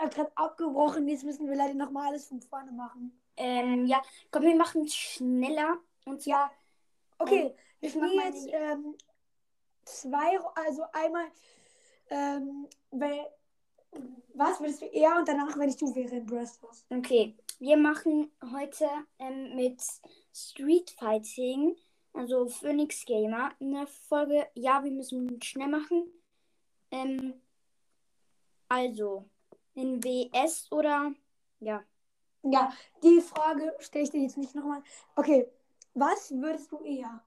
hat gerade abgebrochen. Jetzt müssen wir leider nochmal alles von vorne machen. Ähm, ja, komm, wir machen es schneller. Und zwar, Okay, Ähm, wir ich spielen jetzt ähm, zwei, also einmal, ähm, weil, was würdest du eher und danach, wenn ich du wäre in Brawl okay, wir machen heute ähm, mit Street Fighting, also Phoenix Gamer, eine Folge. Ja, wir müssen schnell machen. Ähm, also, in WS oder, ja, Ja, die Frage stelle ich dir jetzt nicht nochmal. Okay, was würdest du eher?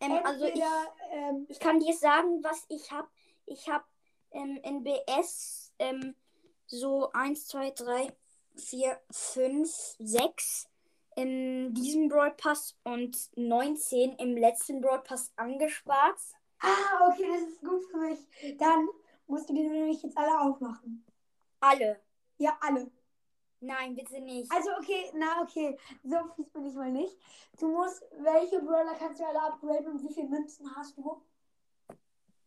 ähm, also ich, Entweder, ähm, Ich kann dir sagen, was ich habe. Ich habe ähm, in BS ähm, so 1, 2, 3, 4, 5, 6 in diesem Broadpass und 19 im letzten Broadpass angespart. ah, okay, das ist gut für mich. Dann musst du die nämlich jetzt alle aufmachen. Alle. Ja, alle. Nein, bitte nicht. Also okay, na okay, so fies bin ich mal nicht. Du musst, welche Brawler kannst du alle upgraden und wie viele Münzen hast du?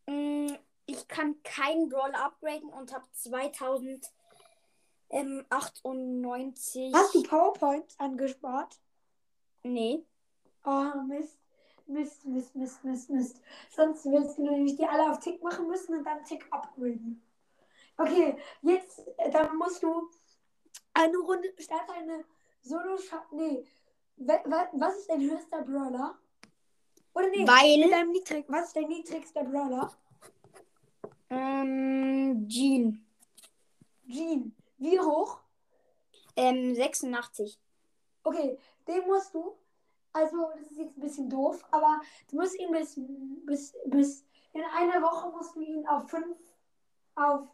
Mm, Ich kann keinen Brawler upgraden und habe 2098. Hast du PowerPoints angespart? Nee. Oh, Mist. Mist, Mist, Mist, Mist, Mist. Sonst willst du nämlich die alle auf Tick machen müssen und dann Tick upgraden. Okay, jetzt, äh, dann musst du eine Runde, starte eine solo Nee, was ist dein höchster Brawler? Oder nee, Weil- deinem niedrig, was ist dein niedrigster Brawler? Ähm, Jean. Jean. Wie hoch? Ähm, 86. Okay, den musst du. Also, das ist jetzt ein bisschen doof, aber du musst ihn bis, bis, bis in einer Woche musst du ihn auf 5, auf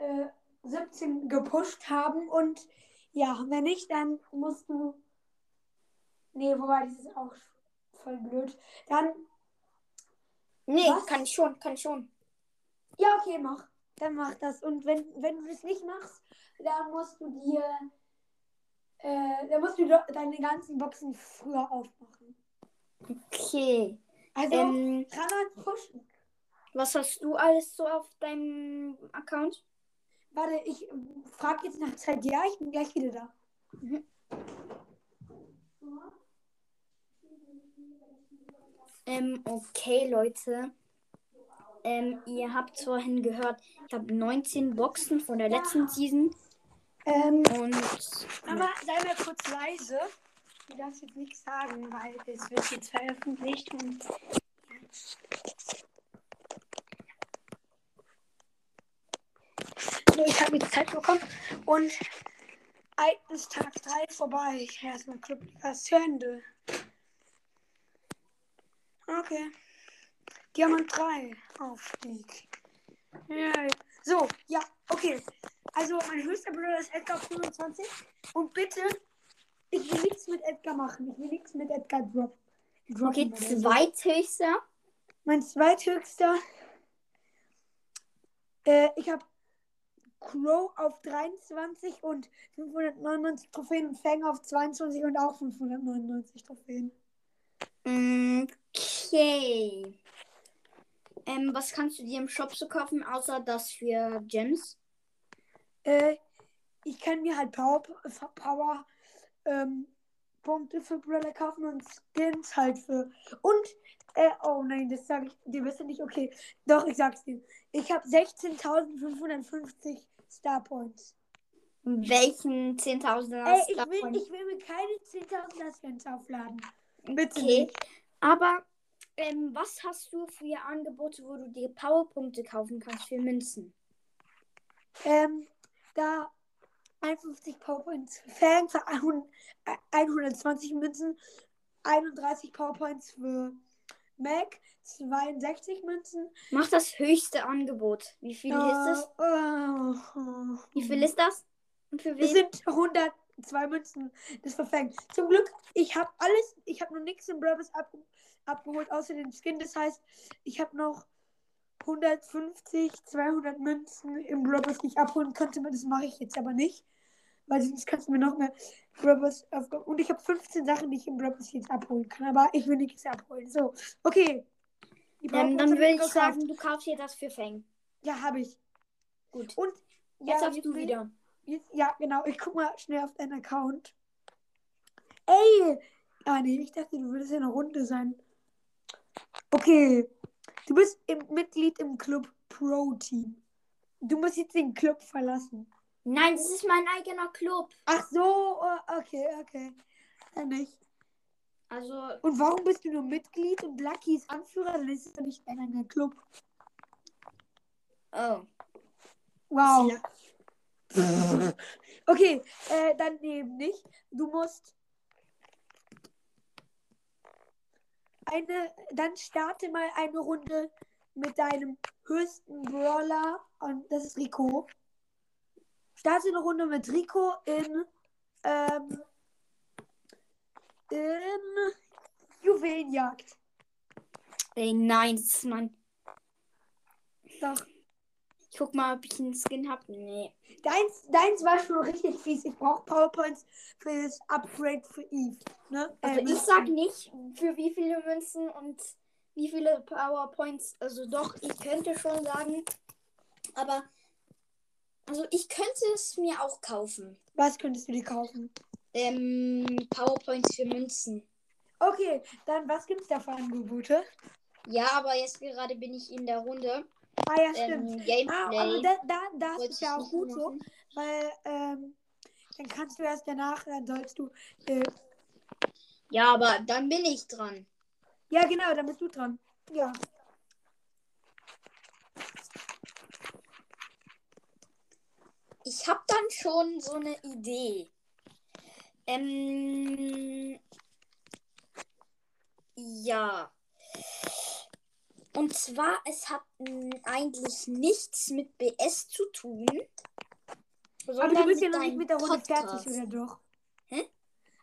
äh, 17 gepusht haben. Und ja, wenn nicht, dann musst du. Nee, wobei, das ist auch voll blöd. Dann, Nee, Was? kann ich schon, kann ich schon. ja, okay, mach. Dann mach das. Und wenn, wenn du das nicht machst, dann musst du dir. Äh, dann musst du deine ganzen Boxen früher aufmachen. Okay. Also, Ähm, Granat pushen. was hast du alles so auf deinem Account? Warte, ich frage jetzt nach Zeit. Ja, ich bin gleich wieder da. Mhm. Ähm, okay, Leute. Ähm, ihr habt vorhin gehört, ich habe 19 Boxen von der letzten Season. Ähm, Und aber sei mal kurz leise. Du darfst jetzt nichts sagen, weil es wird jetzt veröffentlicht und. So, ich habe jetzt Zeit bekommen und ein ist Tag 3 vorbei. Erstmal Club zu Ende. Okay. Diamant 3 Aufstieg. Ja. So, ja, okay. Also mein höchster Bruder ist Edgar 25. Und bitte, ich will nichts mit Edgar machen. Ich will nichts mit Edgar drop droppen. okay, zweithöchster. Mein zweithöchster. Äh, ich habe Crow auf 23 und 599 Trophäen und Fang auf 22 und auch 599 Trophäen. Okay. Ähm, was kannst du dir im Shop so kaufen, außer das für Gems? Äh, ich kann mir halt Power, Power ähm, Punkte für Brawler kaufen und Skins halt für. Und, äh, oh nein, das sage ich dir besser nicht. Okay, doch, ich sag's dir. Ich habe 16.550 Star Points. Welchen 10.000er Ey, ich will, ich will mir keine 10.000er Skins aufladen. Bitte Okay. nicht. Aber ähm, was hast du für Angebote, wo du dir Powerpunkte kaufen kannst für Münzen? Ähm, da 51 Powerpoints für Fang für 100 äh, 120 Münzen, 31 Powerpoints für Mac, 62 Münzen. Mach das höchste Angebot. Wie viel ist es? Äh, Wie viel ist das? Und für Es wen? sind 102 Münzen. Das verfängt. Zum Glück, ich habe alles, ich habe noch nichts im Bravos ab, abgeholt, außer den Skin. Das heißt, ich habe noch 150, 200 Münzen im Bravos, die ich abholen könnte. Das mache ich jetzt aber nicht. Weil sonst kannst du mir noch mehr Bravos aufgaben. Und ich habe 15 Sachen, die ich im Bravos jetzt abholen kann. Aber ich will nichts abholen. So, okay. Ähm, dann würde ich sagen, du kaufst dir das für Fang. Ja, habe ich. Gut. Und Jetzt Ja, darfst du bin- wieder. Jetzt, ja, genau. Ich guck mal schnell auf deinen Account. Ey! Ah, nee, ich dachte, du würdest ja eine Runde sein. Okay. Du bist im, Mitglied im Club Pro Team. Du musst jetzt den Club verlassen. Nein, das ist mein eigener Club. Ach so, oh, okay, okay. Dann nicht. Also, Und warum bist du nur Mitglied und Lucky ist Anführer? Dann ist es doch nicht dein eigener Club. oh. Wow. Okay, äh, dann eben nicht. Du musst eine, dann starte mal eine Runde mit deinem höchsten Brawler und das ist Rico. Starte eine Runde mit Rico in ähm, in Juwelenjagd. Ey, ist mein. Doch. Ich guck mal, ob ich einen Skin hab. Nee. Deins, deins war schon richtig fies. Ich brauche Powerpoints für das Upgrade für Eve. Ne? Also Äh, ich sag nicht, für wie viele Münzen und wie viele Powerpoints. Also doch, ich könnte schon sagen. Aber also ich könnte es mir auch kaufen. Was könntest du dir kaufen? Ähm, Powerpoints für Münzen. Okay, dann was gibt's da für Angebote? Ja, aber jetzt gerade bin ich in der Runde. Ah ja, stimmt. Ähm, Gameplay. ah, aber da, da, das wollte ist ja auch gut so, machen. weil ähm, dann kannst du erst danach, dann sollst du. Äh, Ja, aber dann bin ich dran. ja, genau, dann bist du dran. Ja. Ich habe dann schon so eine Idee. Ähm, ja. Und zwar, es hat eigentlich nichts mit BS zu tun. Aber du bist ja noch nicht mit der Runde Podcast. fertig, oder doch? Hä?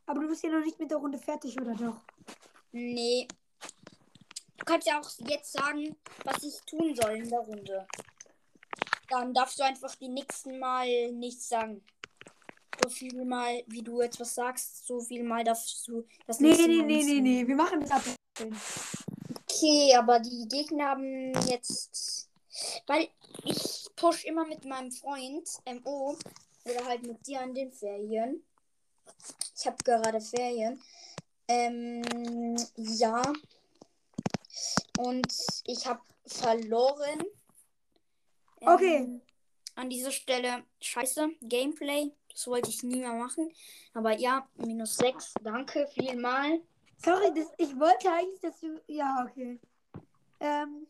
Aber du bist ja noch nicht mit der Runde fertig, oder doch? Nee. Du kannst ja auch jetzt sagen, was ich tun soll in der Runde. Dann darfst du einfach die nächsten Mal nichts sagen. So viel mal, wie du jetzt was sagst, so viel mal darfst du das Nee, nächste nee, Mal nee, nee, sagen. nee. Wir machen das ab. Okay, aber die Gegner haben jetzt. Weil ich push immer mit meinem Freund MO oder halt mit dir an den Ferien. Ich habe gerade Ferien. Ähm, ja. Und ich habe verloren. Ähm, Okay. An dieser Stelle scheiße. Gameplay. Das wollte ich nie mehr machen. Aber ja, minus 6. Danke vielmal. Sorry, das, ich wollte eigentlich, dass du. Ja, okay. Ähm,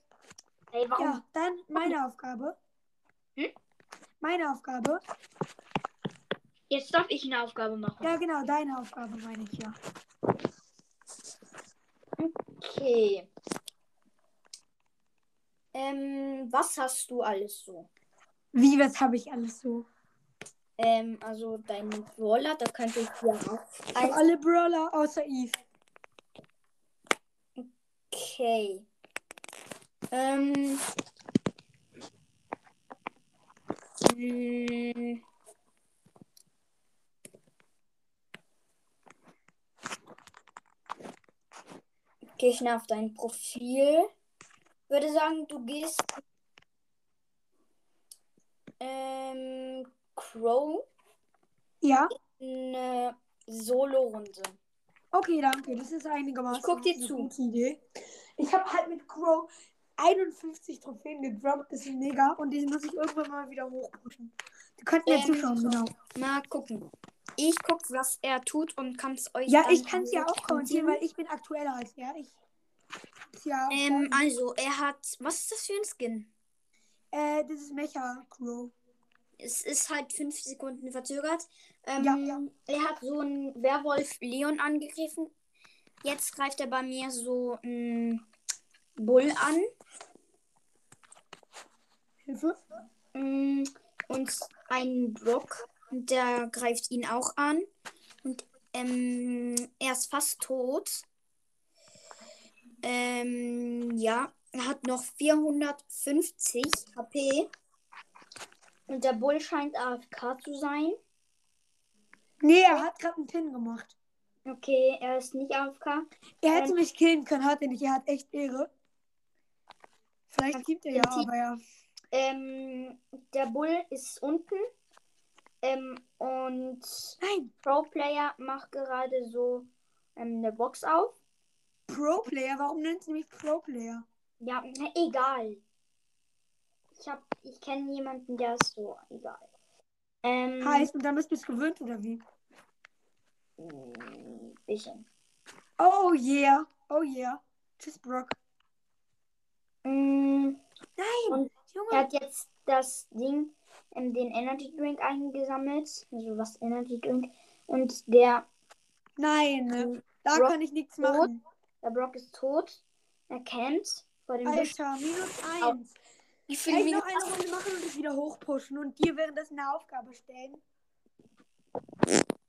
Ey, warum? ja, dann meine Aufgabe. Hm? Meine Aufgabe. Jetzt darf ich eine Aufgabe machen. Ja, genau, deine Aufgabe meine ich ja. Okay. Ähm, was hast du alles so? Wie, was habe ich alles so? Ähm, also dein Brawler, da könnte ich dir auch. Ich habe alle Brawler außer Eve. Okay. Ähm. mh, Gehe ich nach auf dein Profil. Würde sagen, du gehst. Ähm, Crow Ja? eine Solo-Runde. Okay, danke. Das ist einigermaßen Ich guck dir eine zu. gute Idee. Ich habe halt mit Crow 51 Trophäen gedroppt. Das ist mega. Und die muss ich irgendwann mal wieder hochpushen. Du kannst mir Ähm, zuschauen, genau. Mal gucken. Ich guck, was er tut und kann es euch. Ja, ich kann es ja auch kommentieren, weil ich bin aktueller als er. Ich ja Ähm, also, er hat. Was ist das für ein Skin? äh, das ist Mecha Crow. Es ist halt fünf Sekunden verzögert. Ähm, Ja, ja. Er hat so einen Werwolf Leon angegriffen. Jetzt greift er bei mir so einen Bull an. Hilfe. Mm, Und einen Brock. Und der greift ihn auch an. Und ähm, er ist fast tot. Ähm, ja, er hat noch 450 HP. Und der Bull scheint AFK zu sein. Nee, er hat gerade einen Pin gemacht. Okay, er ist nicht AFK. Er hätte Ähm. mich killen können, hat er nicht. Er hat echt Ehre. Vielleicht gibt er ja, aber ja. Ähm, der Bull ist unten. Ähm, und Nein, Pro Player macht gerade so ähm, eine Box auf. Pro Player. Warum nennst du mich Pro Player? Ja, egal. Ich hab, ich kenne jemanden, der ist so egal. Ähm, Heißt, und dann bist du es gewöhnt, oder wie? mh, bisschen. Oh yeah. Oh yeah. Tschüss, Brock. Mm, Nein, Und Er Junge. hat jetzt das Ding, ähm, den Energy Drink eingesammelt. Also was Energy Drink. Und der, Nein, ne? da Brock kann ich nichts machen. Der Brock ist tot. Er campt vor dem Busch. Alter, minus eins. Wie Kann viele ich noch eine Runde machen und es wieder hochpushen und dir währenddessen eine Aufgabe stellen?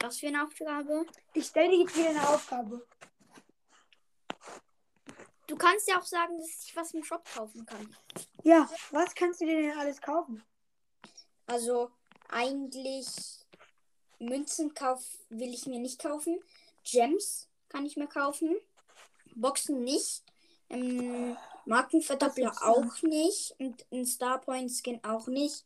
Was für eine Aufgabe? Ich stelle dir jetzt wieder eine Aufgabe. Du kannst ja auch sagen, dass ich was im Shop kaufen kann. Ja, was kannst du dir denn alles kaufen? Also eigentlich Münzenkauf will ich mir nicht kaufen. Gems kann ich mir kaufen. Boxen nicht. Ähm, Markenverdoppler auch nicht. Und ein Starpoint Skin auch nicht.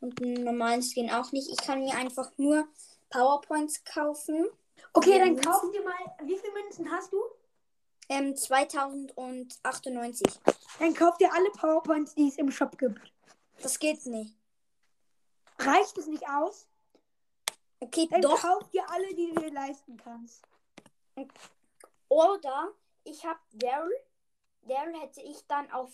Und einen normalen Skin auch nicht. Ich kann mir einfach nur Powerpoints kaufen. Okay, dann Münzen. kauf dir mal. Wie viele Münzen hast du? Ähm, 2098. Dann kauf dir alle PowerPoints, die es im Shop gibt. Das geht nicht. Reicht es nicht aus? Okay, Dann doch. kauf dir alle, die du dir leisten kannst. Oder ich habe Daryl. Daryl hätte ich dann auf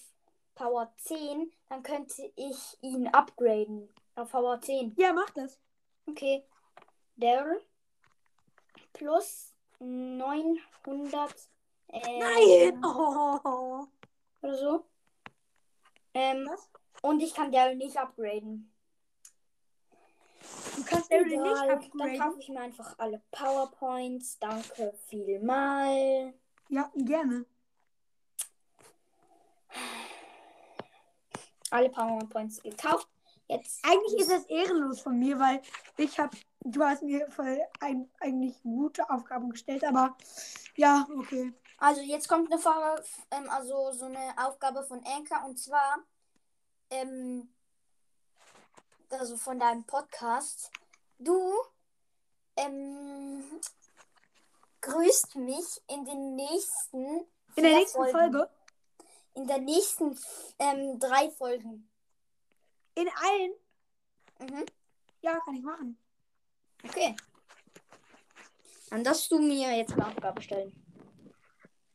Power 10. Dann könnte ich ihn upgraden. Auf Power 10. Ja, mach das. Okay. Daryl. Plus 900. Äh, Nein! Oh. Oder so. Ähm, Was? und ich kann Daryl nicht upgraden. Du kannst Daryl nicht Egal, Dann upgraden. kaufe ich mir einfach alle Powerpoints. Danke vielmal. Ja, gerne. Alle Powerpoints gekauft. Jetzt Eigentlich ist das ehrenlos von mir, weil ich habe, du hast mir voll ein, eigentlich gute Aufgaben gestellt, aber ja, okay. Also jetzt kommt eine Frage, ähm, also so eine Aufgabe von Anker und zwar ähm, also von deinem Podcast. Du ähm, grüßt mich in den nächsten In der nächsten Folgen. Folge, In der nächsten ähm, drei Folgen. in allen, Mhm. ja, kann ich machen. Okay. Dann darfst du mir jetzt eine Aufgabe stellen.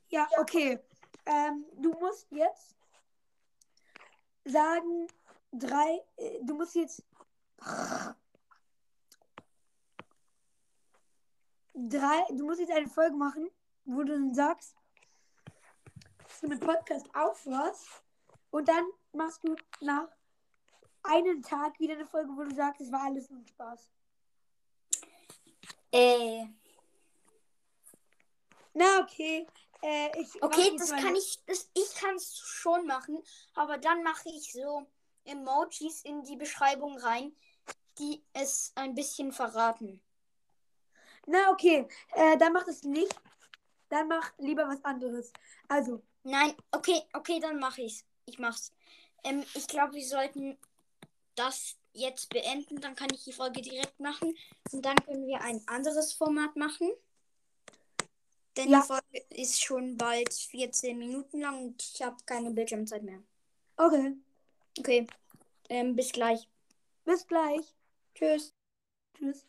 Ja, okay. Ähm, du musst jetzt sagen, drei, äh, du musst jetzt drei, du musst jetzt eine Folge machen, wo du dann sagst, dass du mit Podcast aufhörst und dann machst du nach einem Tag wieder eine Folge, wo du sagst, es war alles nur Spaß. Äh, Na, okay. Äh, ich Okay, das kann ich, das, ich kann es schon machen, aber dann mache ich so Emojis in die Beschreibung rein, die es ein bisschen verraten. Na, okay. Äh, dann mach das nicht. Dann mach lieber was anderes. Also, Nein, okay, okay, dann mache ich's. Ich mach's. Ähm, ich glaube, wir sollten das jetzt beenden, dann kann ich die Folge direkt machen und dann können wir ein anderes Format machen. Denn Ja. die Folge ist schon bald 14 Minuten lang und ich habe keine Bildschirmzeit mehr. okay. Okay, ähm, bis gleich. Bis gleich. Tschüss. Tschüss.